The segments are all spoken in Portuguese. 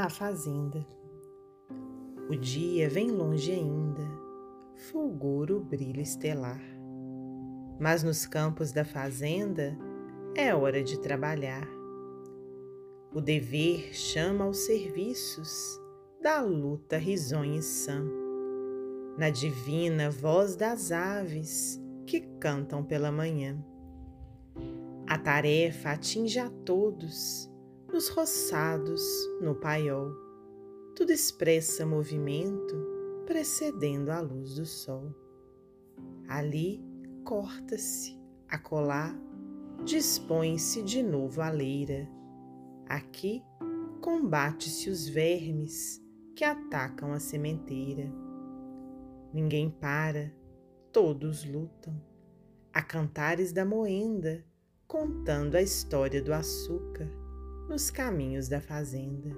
A fazenda. O dia vem longe ainda, fulgura o brilho estelar. Mas nos campos da fazenda é hora de trabalhar. O dever chama aos serviços da luta risonha e sã, na divina voz das aves que cantam pela manhã. A tarefa atinge a todos nos roçados, no paiol. Tudo expressa movimento precedendo a luz do sol. Ali corta-se, acolá, dispõe-se de novo a leira. Aqui combate-se os vermes que atacam a sementeira. Ninguém para, todos lutam, a cantares da moenda, contando a história do açúcar nos caminhos da fazenda.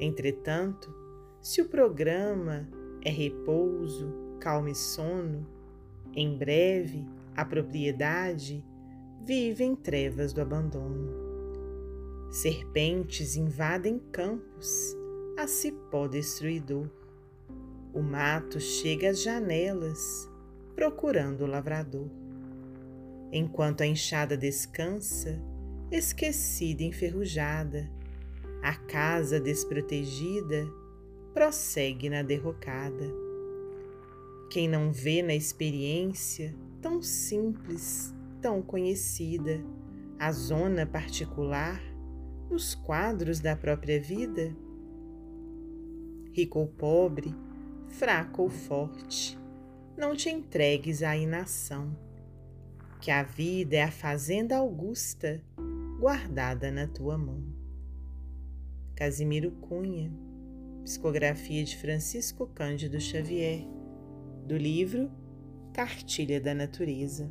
Entretanto, se o programa é repouso, calma e sono, em breve a propriedade vive em trevas do abandono. Serpentes invadem campos, a cipó destruidor. O mato chega às janelas, procurando o lavrador. Enquanto a enxada descansa, esquecida e enferrujada, a casa desprotegida prossegue na derrocada. Quem não vê na experiência tão simples, tão conhecida, a zona particular nos quadros da própria vida? Rico ou pobre, fraco ou forte, não te entregues à inação, que a vida é a fazenda augusta guardada na tua mão. Casimiro Cunha, psicografia de Francisco Cândido Xavier, do livro Cartilha da Natureza.